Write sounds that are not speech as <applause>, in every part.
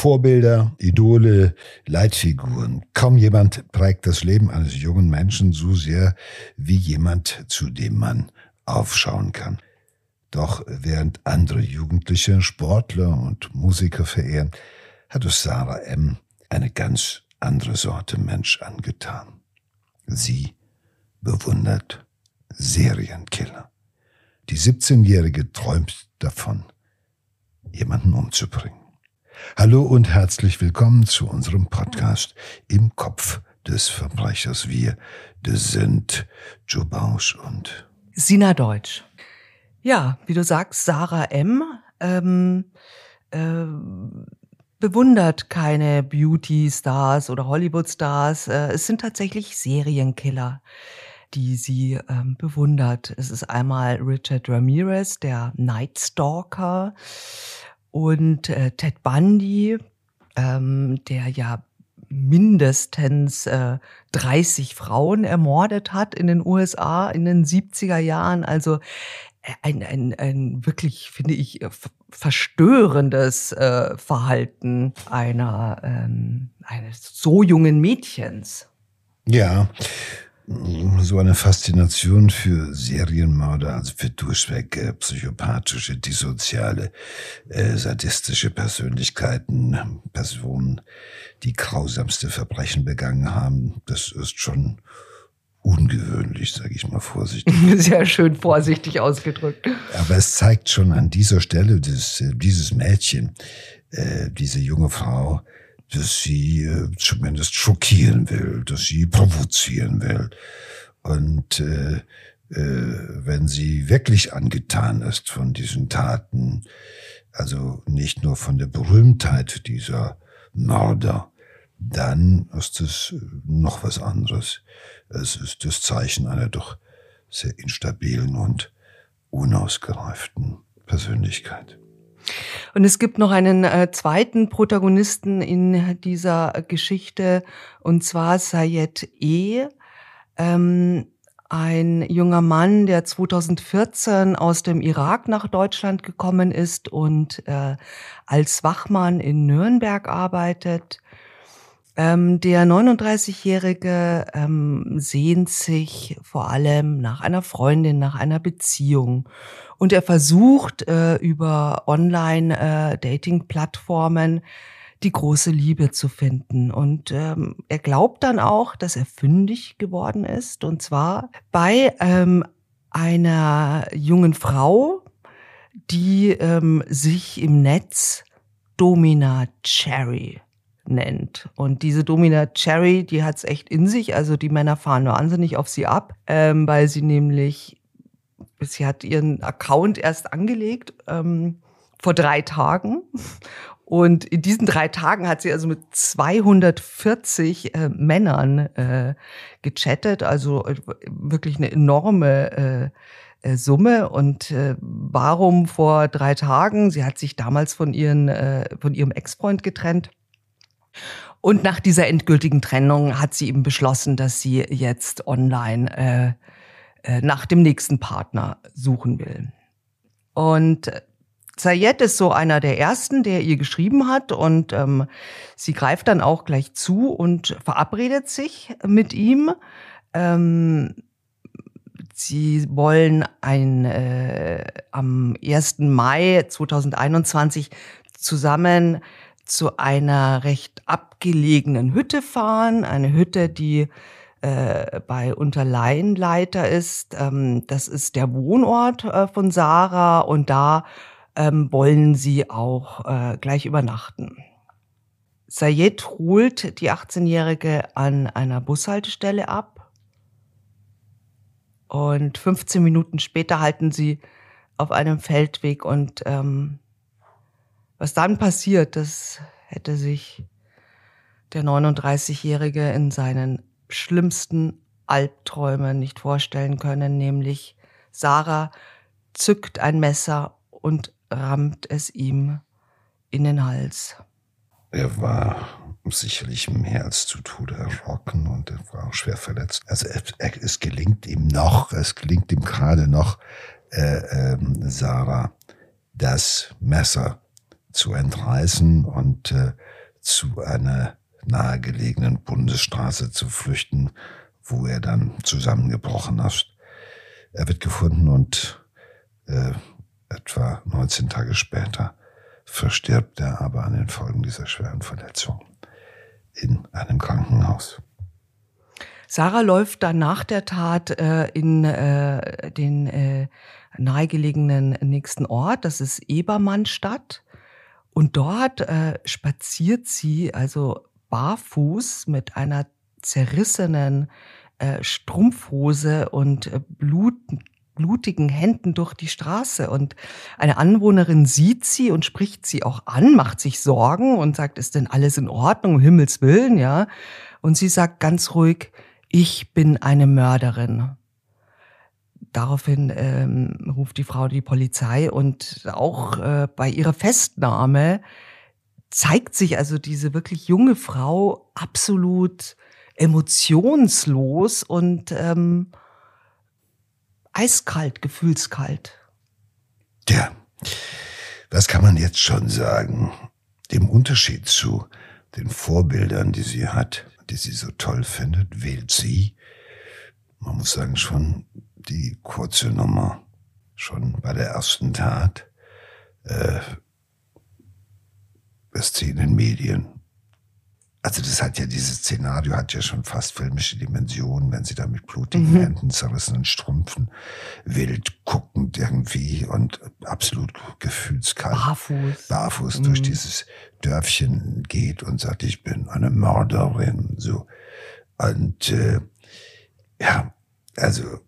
Vorbilder, Idole, Leitfiguren. Kaum jemand prägt das Leben eines jungen Menschen so sehr wie jemand, zu dem man aufschauen kann. Doch während andere Jugendliche Sportler und Musiker verehren, hat es Sarah M. eine ganz andere Sorte Mensch angetan. Sie bewundert Serienkiller. Die 17-Jährige träumt davon, jemanden umzubringen. Hallo und herzlich willkommen zu unserem Podcast im Kopf des Verbrechers. Wir, das sind Joe Bausch und Sina Deutsch. Ja, wie du sagst, Sarah M. Ähm, äh, bewundert keine Beauty-Stars oder Hollywood-Stars. Äh, es sind tatsächlich Serienkiller, die sie ähm, bewundert. Es ist einmal Richard Ramirez, der Night Stalker, und äh, Ted Bundy, ähm, der ja mindestens äh, 30 Frauen ermordet hat in den USA in den 70er Jahren. Also äh, ein, ein, ein wirklich, finde ich, äh, verstörendes äh, Verhalten einer ähm, eines so jungen Mädchens. Ja, so eine Faszination für Serienmörder, also für durchweg äh, psychopathische, dissoziale, äh, sadistische Persönlichkeiten, Personen, die grausamste Verbrechen begangen haben. Das ist schon ungewöhnlich, sage ich mal vorsichtig. <laughs> Sehr schön vorsichtig ausgedrückt. Aber es zeigt schon an dieser Stelle, dass äh, dieses Mädchen, äh, diese junge Frau, dass sie äh, zumindest schockieren will, dass sie provozieren will. Und äh, äh, wenn sie wirklich angetan ist von diesen Taten, also nicht nur von der Berühmtheit dieser Mörder, dann ist es noch was anderes. Es ist das Zeichen einer doch sehr instabilen und unausgereiften Persönlichkeit. Und es gibt noch einen äh, zweiten Protagonisten in dieser Geschichte, und zwar Sayed E., ähm, ein junger Mann, der 2014 aus dem Irak nach Deutschland gekommen ist und äh, als Wachmann in Nürnberg arbeitet. Ähm, der 39-Jährige ähm, sehnt sich vor allem nach einer Freundin, nach einer Beziehung und er versucht äh, über Online-Dating-Plattformen äh, die große Liebe zu finden. Und ähm, er glaubt dann auch, dass er fündig geworden ist. Und zwar bei ähm, einer jungen Frau, die ähm, sich im Netz Domina Cherry nennt. Und diese Domina Cherry, die hat's echt in sich. Also die Männer fahren wahnsinnig auf sie ab, ähm, weil sie nämlich sie hat ihren Account erst angelegt ähm, vor drei Tagen. Und in diesen drei Tagen hat sie also mit 240 äh, Männern äh, gechattet, also äh, wirklich eine enorme äh, äh, Summe. Und äh, warum vor drei Tagen? Sie hat sich damals von, ihren, äh, von ihrem Ex-Freund getrennt. Und nach dieser endgültigen Trennung hat sie eben beschlossen, dass sie jetzt online äh, äh, nach dem nächsten Partner suchen will. Und Zayed ist so einer der ersten, der ihr geschrieben hat und ähm, sie greift dann auch gleich zu und verabredet sich mit ihm. Ähm, sie wollen ein, äh, am 1. Mai 2021 zusammen zu einer recht abgelegenen Hütte fahren, eine Hütte, die äh, bei Unterleinleiter ist. Ähm, das ist der Wohnort äh, von Sarah und da ähm, wollen sie auch äh, gleich übernachten. Sayed holt die 18-Jährige an einer Bushaltestelle ab und 15 Minuten später halten sie auf einem Feldweg und ähm, was dann passiert, das hätte sich der 39-Jährige in seinen schlimmsten Albträume nicht vorstellen können, nämlich Sarah zückt ein Messer und rammt es ihm in den Hals. Er war sicherlich mehr als zu Tode erschrocken und er war auch schwer verletzt. Also es, es gelingt ihm noch, es gelingt ihm gerade noch, äh, äh, Sarah das Messer zu entreißen und äh, zu einer nahegelegenen Bundesstraße zu flüchten, wo er dann zusammengebrochen ist. Er wird gefunden und äh, etwa 19 Tage später verstirbt er aber an den Folgen dieser schweren Verletzung in einem Krankenhaus. Sarah läuft dann nach der Tat äh, in äh, den äh, nahegelegenen nächsten Ort, das ist Ebermannstadt. Und dort äh, spaziert sie also barfuß mit einer zerrissenen äh, Strumpfhose und äh, Blut, blutigen Händen durch die Straße. Und eine Anwohnerin sieht sie und spricht sie auch an, macht sich Sorgen und sagt, ist denn alles in Ordnung, um Himmels Willen, ja? Und sie sagt ganz ruhig, ich bin eine Mörderin. Daraufhin ähm, ruft die Frau die Polizei und auch äh, bei ihrer Festnahme zeigt sich also diese wirklich junge Frau absolut emotionslos und ähm, eiskalt, gefühlskalt. Tja, was kann man jetzt schon sagen? Dem Unterschied zu den Vorbildern, die sie hat, die sie so toll findet, wählt sie, man muss sagen, schon die kurze Nummer, schon bei der ersten Tat, äh, ist sie in den Medien also das hat ja, dieses Szenario hat ja schon fast filmische Dimensionen, wenn sie da mit blutigen mhm. Händen, zerrissenen Strümpfen, wild guckend irgendwie und absolut gefühlskalt. Barfuß. Barfuß mhm. durch dieses Dörfchen geht und sagt, ich bin eine Mörderin, so. Und, äh, ja, also,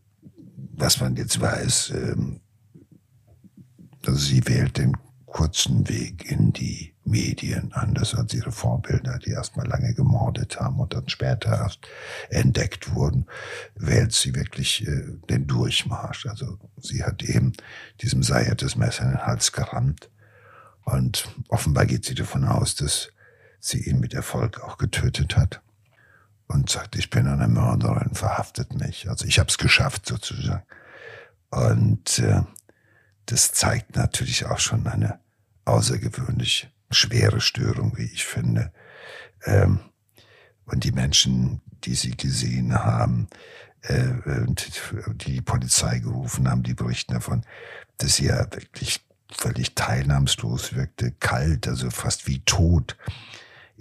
was man jetzt weiß, ähm, sie wählt den kurzen Weg in die Medien, anders als ihre Vorbilder, die erstmal lange gemordet haben und dann später erst entdeckt wurden, wählt sie wirklich äh, den Durchmarsch. Also sie hat eben diesem Seier das Messer in den Hals gerammt und offenbar geht sie davon aus, dass sie ihn mit Erfolg auch getötet hat und sagt, ich bin eine Mörderin, verhaftet mich. Also ich habe es geschafft sozusagen. Und äh, das zeigt natürlich auch schon eine außergewöhnlich schwere Störung, wie ich finde. Ähm, und die Menschen, die sie gesehen haben, äh, und die Polizei gerufen haben, die berichten davon, dass sie ja wirklich völlig teilnahmslos wirkte, kalt, also fast wie tot.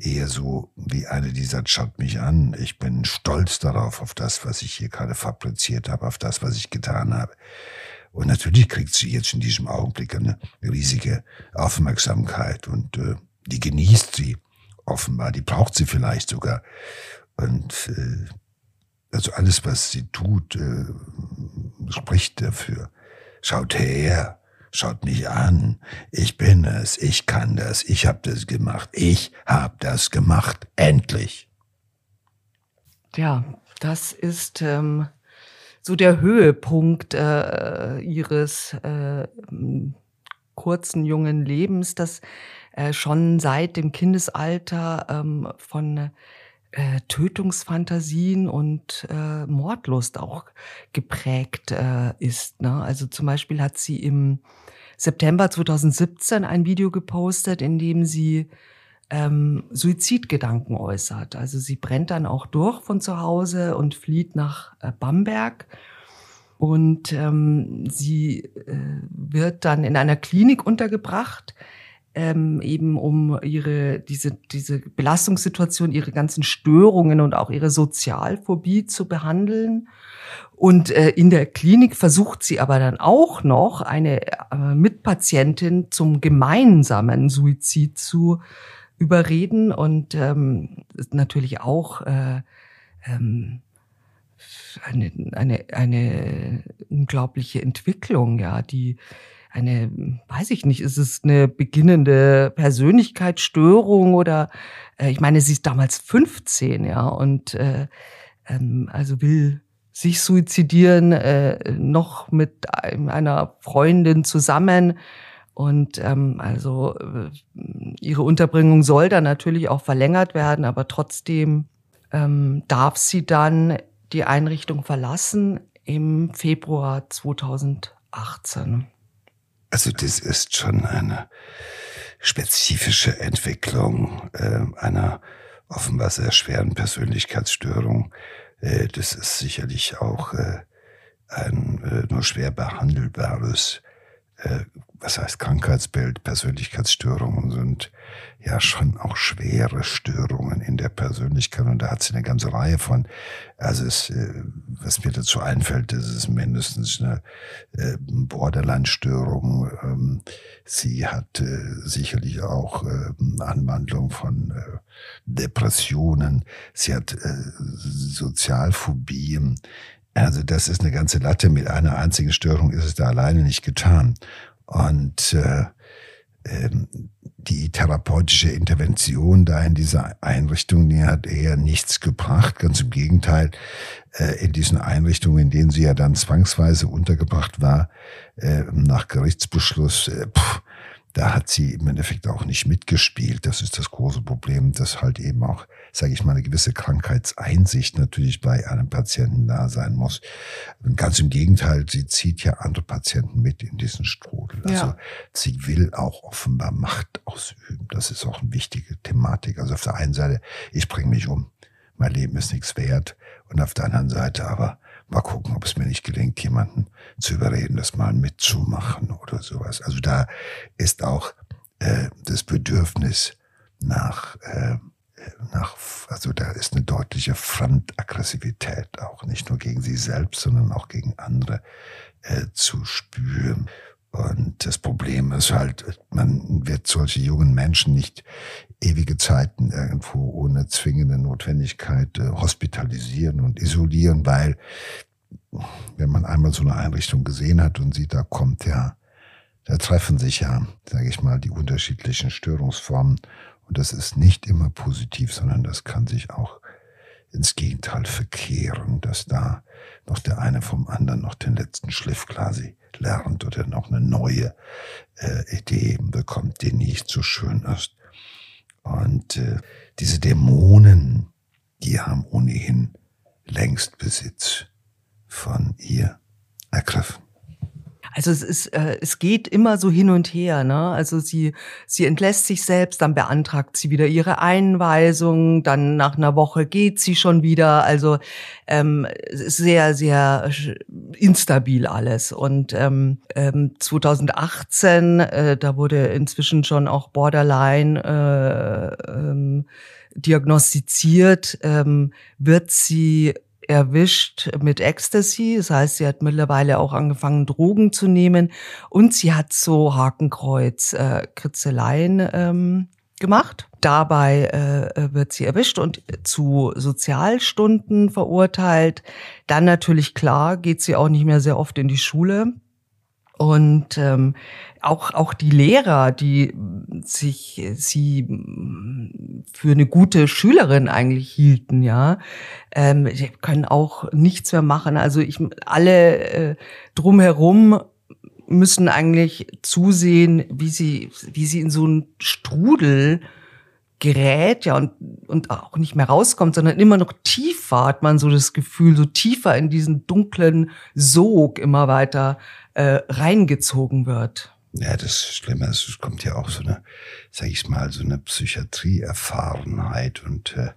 Eher so wie eine, die sagt, schaut mich an, ich bin stolz darauf, auf das, was ich hier gerade fabriziert habe, auf das, was ich getan habe. Und natürlich kriegt sie jetzt in diesem Augenblick eine riesige Aufmerksamkeit und äh, die genießt sie offenbar, die braucht sie vielleicht sogar. Und äh, also alles, was sie tut, äh, spricht dafür. Schaut her, schaut mich an, ich bin es, ich kann das, ich habe das gemacht, ich habe das gemacht, endlich. Ja, das ist ähm, so der Höhepunkt äh, ihres äh, kurzen jungen Lebens, das äh, schon seit dem Kindesalter ähm, von äh, Tötungsfantasien und äh, Mordlust auch geprägt äh, ist. Ne? Also zum Beispiel hat sie im September 2017 ein Video gepostet, in dem sie ähm, Suizidgedanken äußert. Also sie brennt dann auch durch von zu Hause und flieht nach äh, Bamberg. Und ähm, sie äh, wird dann in einer Klinik untergebracht, ähm, eben um ihre diese diese Belastungssituation, ihre ganzen Störungen und auch ihre Sozialphobie zu behandeln. Und äh, in der Klinik versucht sie aber dann auch noch eine äh, Mitpatientin zum gemeinsamen Suizid zu überreden und ähm, natürlich auch äh, ähm, eine, eine, eine unglaubliche Entwicklung, ja, die eine, weiß ich nicht, ist es eine beginnende Persönlichkeitsstörung oder äh, ich meine, sie ist damals 15, ja, und äh, ähm, also will sich suizidieren, äh, noch mit einer Freundin zusammen und ähm, also äh, ihre Unterbringung soll dann natürlich auch verlängert werden, aber trotzdem ähm, darf sie dann die Einrichtung verlassen im Februar 2018. Also das ist schon eine spezifische Entwicklung äh, einer offenbar sehr schweren Persönlichkeitsstörung. Äh, das ist sicherlich auch äh, ein äh, nur schwer behandelbares äh, was heißt Krankheitsbild, Persönlichkeitsstörungen sind ja schon auch schwere Störungen in der Persönlichkeit und da hat sie eine ganze Reihe von. Also es, äh, was mir dazu einfällt, das ist mindestens eine äh, Borderline-Störung. Ähm, sie hat sicherlich auch Anwandlung von Depressionen. Sie hat Sozialphobien. Also das ist eine ganze Latte. Mit einer einzigen Störung ist es da alleine nicht getan. Und äh, ähm, die therapeutische Intervention da in dieser Einrichtung, die hat eher nichts gebracht. Ganz im Gegenteil, äh, in diesen Einrichtungen, in denen sie ja dann zwangsweise untergebracht war, äh, nach Gerichtsbeschluss, äh, pff, da hat sie im Endeffekt auch nicht mitgespielt. Das ist das große Problem, dass halt eben auch, sage ich mal, eine gewisse Krankheitseinsicht natürlich bei einem Patienten da sein muss. Und ganz im Gegenteil, sie zieht ja andere Patienten mit in diesen Strudel. Also ja. sie will auch offenbar Macht ausüben. Das ist auch eine wichtige Thematik. Also auf der einen Seite, ich bringe mich um, mein Leben ist nichts wert. Und auf der anderen Seite aber, Mal gucken, ob es mir nicht gelingt, jemanden zu überreden, das mal mitzumachen oder sowas. Also da ist auch äh, das Bedürfnis nach, äh, nach, also da ist eine deutliche Frontaggressivität auch nicht nur gegen sie selbst, sondern auch gegen andere äh, zu spüren. Und das Problem ist halt, man wird solche jungen Menschen nicht ewige Zeiten irgendwo ohne zwingende Notwendigkeit äh, hospitalisieren und isolieren, weil wenn man einmal so eine Einrichtung gesehen hat und sieht, da kommt ja, da treffen sich ja, sage ich mal, die unterschiedlichen Störungsformen und das ist nicht immer positiv, sondern das kann sich auch ins Gegenteil verkehren, dass da noch der eine vom anderen noch den letzten Schliff quasi lernt oder noch eine neue äh, Idee bekommt, die nicht so schön ist. Und äh, diese Dämonen, die haben ohnehin längst Besitz von ihr ergriffen. Also es ist, äh, es geht immer so hin und her, ne? Also sie, sie entlässt sich selbst, dann beantragt sie wieder ihre Einweisung, dann nach einer Woche geht sie schon wieder. Also ähm, sehr, sehr instabil alles. Und ähm, 2018, ähm, äh, da wurde inzwischen schon auch Borderline äh, ähm, diagnostiziert, ähm, wird sie erwischt mit Ecstasy. Das heißt, sie hat mittlerweile auch angefangen, Drogen zu nehmen und sie hat so Hakenkreuz, äh, Kritzeleien ähm, gemacht. Dabei äh, wird sie erwischt und zu Sozialstunden verurteilt. Dann natürlich klar, geht sie auch nicht mehr sehr oft in die Schule. Und ähm, auch, auch die Lehrer, die sich sie für eine gute Schülerin eigentlich hielten, ja, ähm, können auch nichts mehr machen. Also ich alle äh, drumherum müssen eigentlich zusehen, wie sie, wie sie in so einen Strudel gerät, ja, und, und auch nicht mehr rauskommt, sondern immer noch tiefer hat man so das Gefühl, so tiefer in diesen dunklen Sog immer weiter äh, reingezogen wird. Ja, das Schlimme ist, es kommt ja auch so eine, sag ich mal, so eine Psychiatrieerfahrenheit und äh,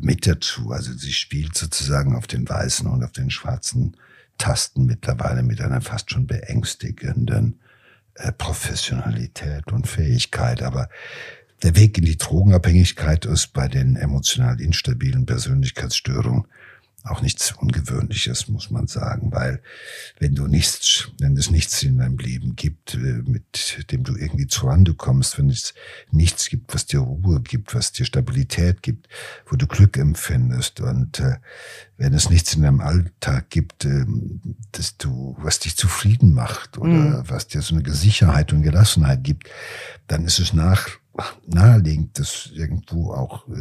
mit dazu. Also sie spielt sozusagen auf den weißen und auf den schwarzen Tasten mittlerweile mit einer fast schon beängstigenden äh, Professionalität und Fähigkeit. Aber der Weg in die Drogenabhängigkeit ist bei den emotional instabilen Persönlichkeitsstörungen auch nichts Ungewöhnliches, muss man sagen, weil wenn du nichts, wenn es nichts in deinem Leben gibt, äh, mit dem du irgendwie zurande kommst, wenn es nichts gibt, was dir Ruhe gibt, was dir Stabilität gibt, wo du Glück empfindest und äh, wenn es nichts in deinem Alltag gibt, äh, dass du, was dich zufrieden macht oder mhm. was dir so eine Sicherheit und Gelassenheit gibt, dann ist es nach naheliegend, dass irgendwo auch äh,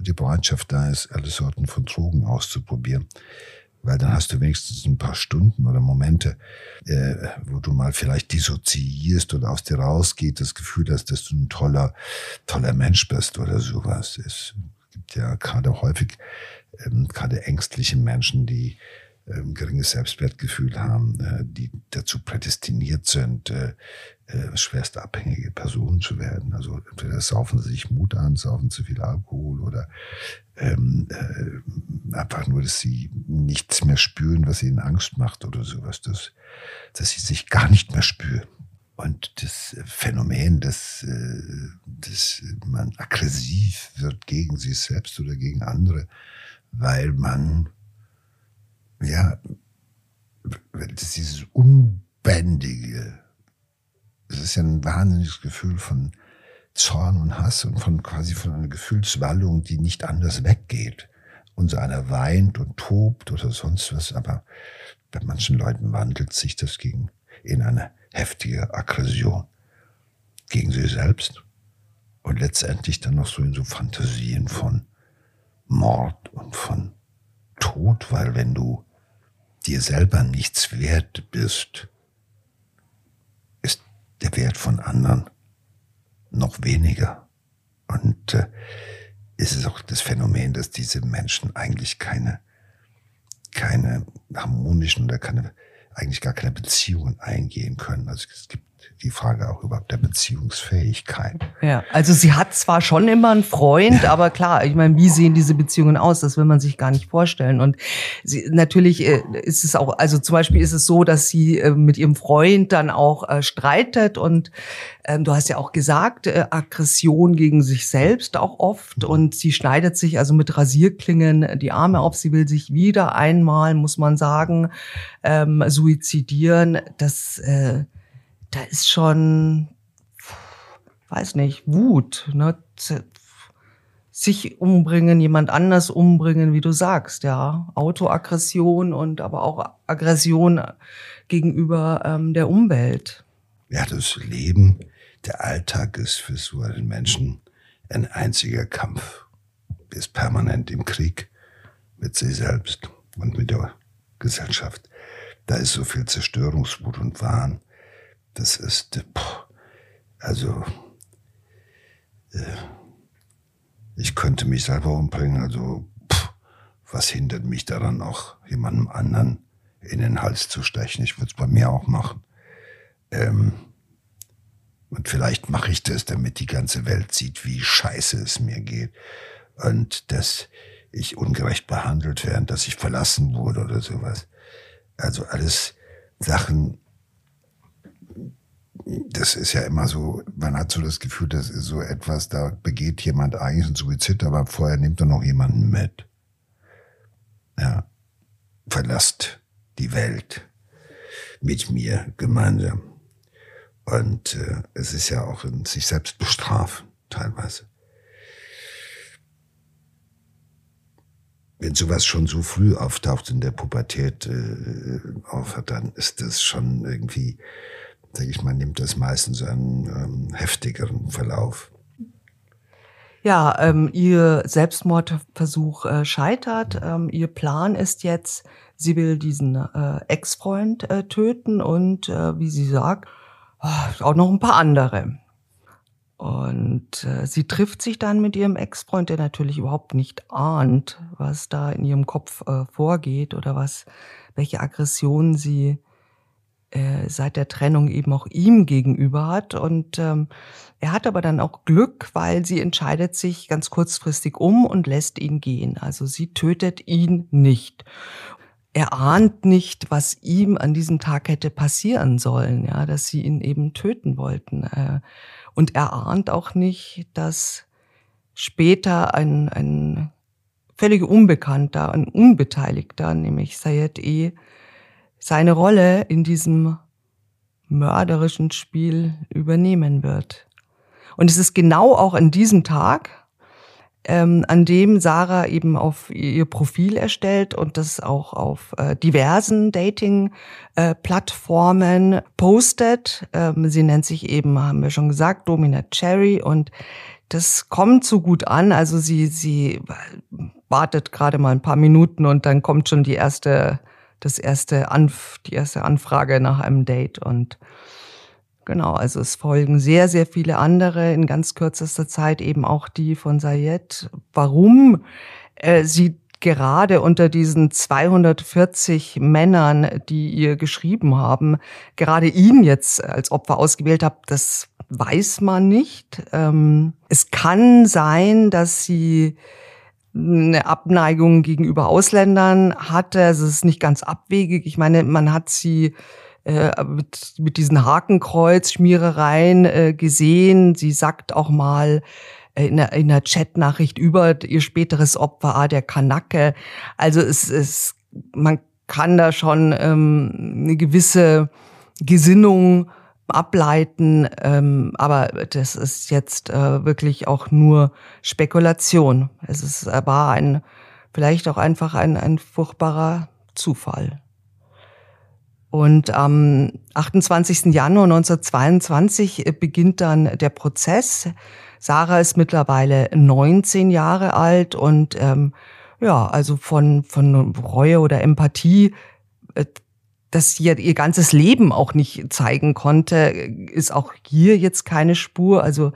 die Bereitschaft da ist, alle Sorten von Drogen auszuprobieren. Weil dann hast du wenigstens ein paar Stunden oder Momente, äh, wo du mal vielleicht dissoziierst oder aus dir rausgeht, das Gefühl hast, dass du ein toller, toller Mensch bist oder sowas. Es gibt ja gerade häufig ähm, gerade ängstliche Menschen, die geringes Selbstwertgefühl haben, äh, die dazu prädestiniert sind, äh, äh, schwerst abhängige Personen zu werden. Also entweder saufen sie sich Mut an, saufen zu viel Alkohol oder ähm, äh, einfach nur, dass sie nichts mehr spüren, was ihnen Angst macht oder sowas, dass, dass sie sich gar nicht mehr spüren. Und das Phänomen, dass, dass man aggressiv wird gegen sich selbst oder gegen andere, weil man, ja, dieses Unbändige, es ist ja ein wahnsinniges Gefühl von Zorn und Hass und von quasi von einer Gefühlswallung, die nicht anders weggeht. Und so einer weint und tobt oder sonst was, aber bei manchen Leuten wandelt sich das gegen, in eine heftige Aggression gegen sie selbst und letztendlich dann noch so in so Fantasien von Mord und von Tod, weil wenn du dir selber nichts wert bist, ist der Wert von anderen noch weniger. Und äh, ist es auch das Phänomen, dass diese Menschen eigentlich keine, keine harmonischen oder keine, eigentlich gar keine Beziehungen eingehen können. Also es gibt die Frage auch überhaupt der Beziehungsfähigkeit. Ja, also sie hat zwar schon immer einen Freund, aber klar, ich meine, wie sehen diese Beziehungen aus? Das will man sich gar nicht vorstellen. Und sie, natürlich äh, ist es auch, also zum Beispiel ist es so, dass sie äh, mit ihrem Freund dann auch äh, streitet und ähm, du hast ja auch gesagt, äh, Aggression gegen sich selbst auch oft mhm. und sie schneidet sich also mit Rasierklingen die Arme auf. Sie will sich wieder einmal, muss man sagen, ähm, suizidieren. Das äh, da ist schon, weiß nicht, Wut, ne? sich umbringen, jemand anders umbringen, wie du sagst, ja, Autoaggression und aber auch Aggression gegenüber ähm, der Umwelt. Ja, das Leben, der Alltag ist für so einen Menschen ein einziger Kampf, ist permanent im Krieg mit sich selbst und mit der Gesellschaft. Da ist so viel Zerstörungswut und Wahn das ist, also, äh, ich könnte mich selber umbringen, also, was hindert mich daran noch, jemandem anderen in den Hals zu stechen? Ich würde es bei mir auch machen. Ähm, und vielleicht mache ich das, damit die ganze Welt sieht, wie scheiße es mir geht. Und dass ich ungerecht behandelt werde, dass ich verlassen wurde oder sowas. Also alles Sachen, das ist ja immer so, man hat so das Gefühl, das ist so etwas, da begeht jemand eigentlich einen Suizid, aber vorher nimmt er noch jemanden mit. Ja, verlasst die Welt mit mir gemeinsam. Und äh, es ist ja auch in sich selbst bestrafen, teilweise. Wenn sowas schon so früh auftaucht in der Pubertät äh, aufhört, dann ist das schon irgendwie sage ich mal, nimmt das meistens einen ähm, heftigeren Verlauf. Ja, ähm, ihr Selbstmordversuch äh, scheitert. Ähm, ihr Plan ist jetzt, sie will diesen äh, Ex-Freund äh, töten und, äh, wie sie sagt, oh, auch noch ein paar andere. Und äh, sie trifft sich dann mit ihrem Ex-Freund, der natürlich überhaupt nicht ahnt, was da in ihrem Kopf äh, vorgeht oder was, welche Aggression sie äh, seit der Trennung eben auch ihm gegenüber hat. Und ähm, er hat aber dann auch Glück, weil sie entscheidet sich ganz kurzfristig um und lässt ihn gehen. Also sie tötet ihn nicht. Er ahnt nicht, was ihm an diesem Tag hätte passieren sollen, ja, dass sie ihn eben töten wollten. Äh, und er ahnt auch nicht, dass später ein, ein völlig Unbekannter, ein Unbeteiligter, nämlich Sayed E., seine Rolle in diesem mörderischen Spiel übernehmen wird. Und es ist genau auch an diesem Tag, ähm, an dem Sarah eben auf ihr Profil erstellt und das auch auf äh, diversen Dating-Plattformen äh, postet. Ähm, sie nennt sich eben, haben wir schon gesagt, Domina Cherry und das kommt so gut an. Also sie, sie wartet gerade mal ein paar Minuten und dann kommt schon die erste das erste Anf die erste Anfrage nach einem Date und genau, also es folgen sehr, sehr viele andere in ganz kürzester Zeit eben auch die von Sayed. Warum äh, sie gerade unter diesen 240 Männern, die ihr geschrieben haben, gerade ihn jetzt als Opfer ausgewählt habt, das weiß man nicht. Ähm, es kann sein, dass sie eine Abneigung gegenüber Ausländern hatte. Also es ist nicht ganz abwegig. Ich meine, man hat sie äh, mit, mit diesen Hakenkreuz-Schmierereien äh, gesehen. Sie sagt auch mal äh, in einer, in einer Chatnachricht über ihr späteres Opfer, ah, der Kanacke. Also es ist, man kann da schon ähm, eine gewisse Gesinnung ableiten, ähm, aber das ist jetzt äh, wirklich auch nur Spekulation. Es ist, war ein, vielleicht auch einfach ein, ein furchtbarer Zufall. Und am 28. Januar 1922 äh, beginnt dann der Prozess. Sarah ist mittlerweile 19 Jahre alt und ähm, ja, also von, von Reue oder Empathie, äh, dass sie ihr ganzes Leben auch nicht zeigen konnte, ist auch hier jetzt keine Spur. Also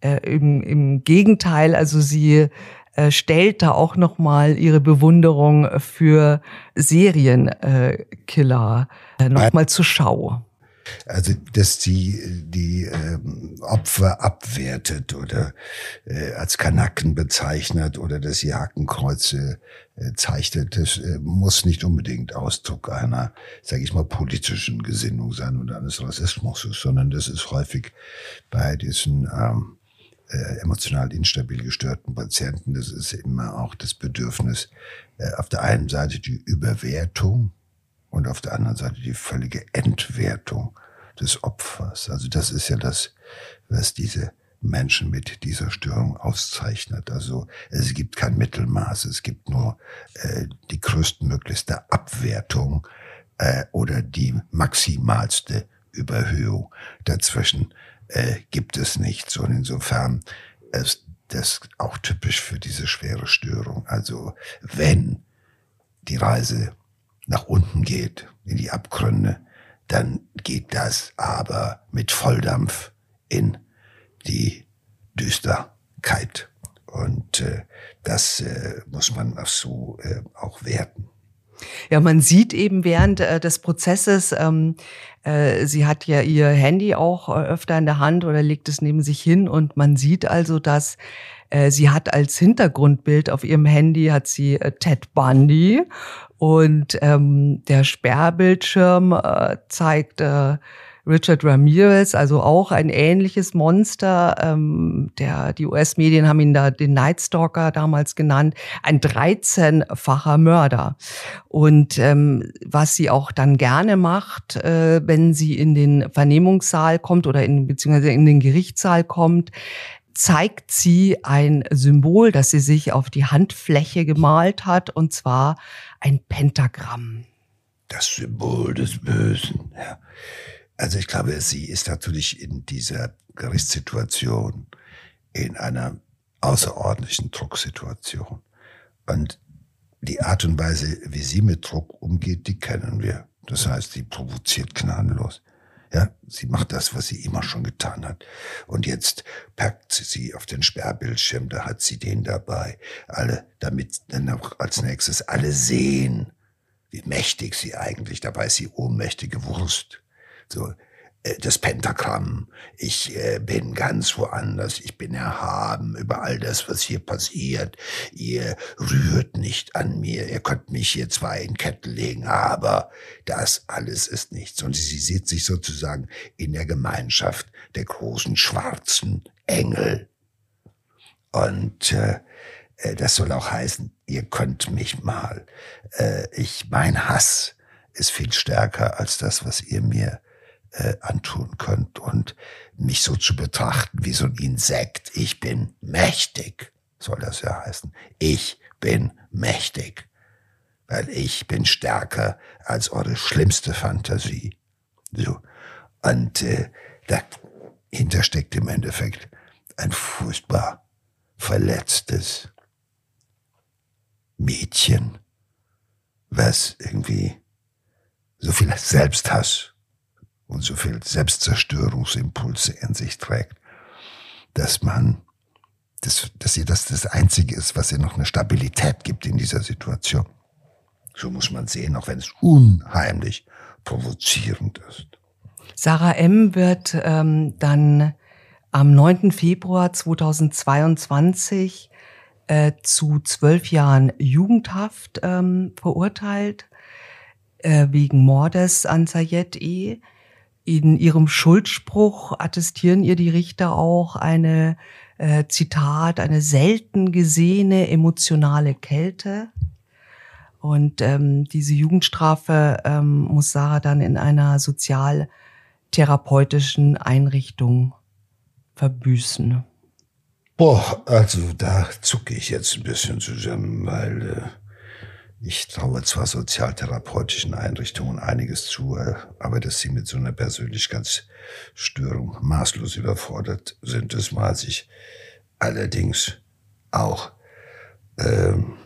äh, im, im Gegenteil, also sie äh, stellt da auch noch mal ihre Bewunderung für Serienkiller äh, noch mal zur Schau. Also, dass sie die ähm, Opfer abwertet oder äh, als Kanaken bezeichnet oder dass sie Hakenkreuze äh, zeichnet, das äh, muss nicht unbedingt Ausdruck einer, sage ich mal, politischen Gesinnung sein oder eines Rassismus, sondern das ist häufig bei diesen ähm, äh, emotional instabil gestörten Patienten, das ist immer auch das Bedürfnis, äh, auf der einen Seite die Überwertung und auf der anderen Seite die völlige Entwertung des Opfers. Also das ist ja das, was diese Menschen mit dieser Störung auszeichnet. Also es gibt kein Mittelmaß, es gibt nur äh, die größtmöglichste Abwertung äh, oder die maximalste Überhöhung. Dazwischen äh, gibt es nichts. Und insofern ist das auch typisch für diese schwere Störung. Also wenn die Reise nach unten geht, in die Abgründe, dann geht das aber mit Volldampf in die Düsterkeit. Und äh, das äh, muss man auch so äh, auch werten. Ja, man sieht eben während äh, des Prozesses, ähm, äh, sie hat ja ihr Handy auch äh, öfter in der Hand oder legt es neben sich hin und man sieht also, dass äh, sie hat als Hintergrundbild auf ihrem Handy hat sie äh, Ted Bundy und ähm, der Sperrbildschirm äh, zeigt äh, Richard Ramirez, also auch ein ähnliches Monster. Ähm, der, die US-Medien haben ihn da den Night Stalker damals genannt, ein 13-facher Mörder. Und ähm, was sie auch dann gerne macht, äh, wenn sie in den Vernehmungssaal kommt oder in beziehungsweise in den Gerichtssaal kommt, zeigt sie ein Symbol, das sie sich auf die Handfläche gemalt hat, und zwar ein Pentagramm. Das Symbol des Bösen, ja. Also ich glaube, sie ist natürlich in dieser Gerichtssituation in einer außerordentlichen Drucksituation. Und die Art und Weise, wie sie mit Druck umgeht, die kennen wir. Das heißt, sie provoziert gnadenlos. Ja, sie macht das, was sie immer schon getan hat. Und jetzt packt sie auf den Sperrbildschirm, da hat sie den dabei. Alle, damit dann auch als nächstes alle sehen, wie mächtig sie eigentlich, dabei ist sie ohnmächtige Wurst. So, äh, das Pentagramm. Ich äh, bin ganz woanders. Ich bin erhaben über all das, was hier passiert. Ihr rührt nicht an mir. Ihr könnt mich hier zwar in Ketten legen, aber das alles ist nichts. Und sie sieht sich sozusagen in der Gemeinschaft der großen schwarzen Engel. Und äh, äh das soll auch heißen, ihr könnt mich mal. Äh, ich, mein Hass ist viel stärker als das, was ihr mir äh, antun könnt und mich so zu betrachten wie so ein Insekt. Ich bin mächtig, soll das ja heißen. Ich bin mächtig, weil ich bin stärker als eure schlimmste Fantasie. So. Und äh, dahinter steckt im Endeffekt ein furchtbar verletztes Mädchen, was irgendwie so viel Selbsthass und so viel Selbstzerstörungsimpulse in sich trägt, dass man dass, dass ihr das das Einzige ist, was ihr noch eine Stabilität gibt in dieser Situation. So muss man sehen, auch wenn es unheimlich provozierend ist. Sarah M. wird ähm, dann am 9. Februar 2022 äh, zu zwölf Jahren Jugendhaft ähm, verurteilt äh, wegen Mordes an Sayed E. In ihrem Schuldspruch attestieren ihr die Richter auch eine, äh, Zitat, eine selten gesehene emotionale Kälte. Und ähm, diese Jugendstrafe ähm, muss Sarah dann in einer sozialtherapeutischen Einrichtung verbüßen. Boah, also da zucke ich jetzt ein bisschen zusammen, weil äh, ich traue zwar sozialtherapeutischen Einrichtungen einiges zu, äh, aber dass sie mit so einer Persönlichkeitsstörung maßlos überfordert sind, das weiß ich allerdings auch. Ähm,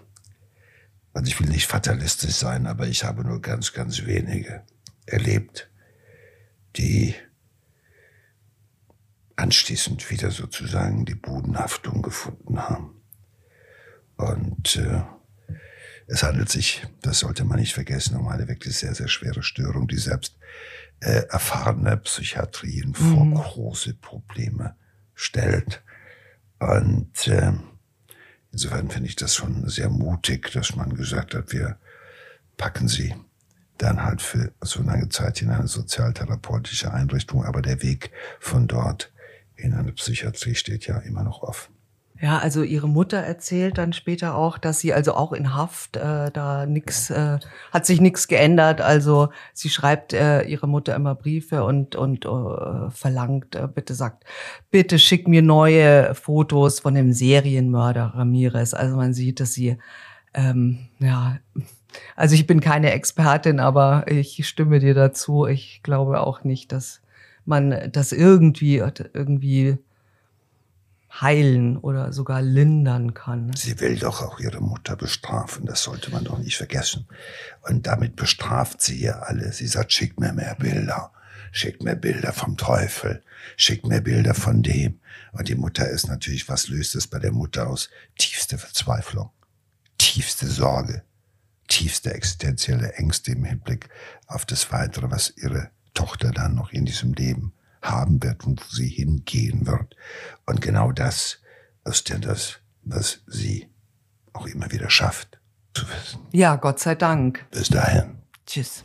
also ich will nicht fatalistisch sein, aber ich habe nur ganz, ganz wenige erlebt, die anschließend wieder sozusagen die Bodenhaftung gefunden haben. Und äh, es handelt sich, das sollte man nicht vergessen, um eine wirklich sehr, sehr schwere Störung, die selbst äh, erfahrene Psychiatrien vor mhm. große Probleme stellt. Und äh, insofern finde ich das schon sehr mutig, dass man gesagt hat, wir packen sie dann halt für so lange Zeit in eine sozialtherapeutische Einrichtung, aber der Weg von dort in eine Psychiatrie steht ja immer noch offen. Ja, also ihre Mutter erzählt dann später auch, dass sie also auch in Haft äh, da nix äh, hat sich nichts geändert. Also sie schreibt äh, ihre Mutter immer Briefe und und äh, verlangt, äh, bitte sagt, bitte schick mir neue Fotos von dem Serienmörder Ramirez. Also man sieht, dass sie ähm, ja, also ich bin keine Expertin, aber ich stimme dir dazu. Ich glaube auch nicht, dass man das irgendwie irgendwie heilen oder sogar lindern kann. Sie will doch auch ihre Mutter bestrafen, das sollte man doch nicht vergessen. Und damit bestraft sie ihr alle. Sie sagt, schickt mir mehr Bilder, schickt mir Bilder vom Teufel, schickt mir Bilder von dem. Und die Mutter ist natürlich, was löst es bei der Mutter aus? Tiefste Verzweiflung, tiefste Sorge, tiefste existenzielle Ängste im Hinblick auf das Weitere, was ihre Tochter dann noch in diesem Leben haben wird und wo sie hingehen wird. Und genau das ist ja das, was sie auch immer wieder schafft zu wissen. Ja, Gott sei Dank. Bis dahin. Tschüss.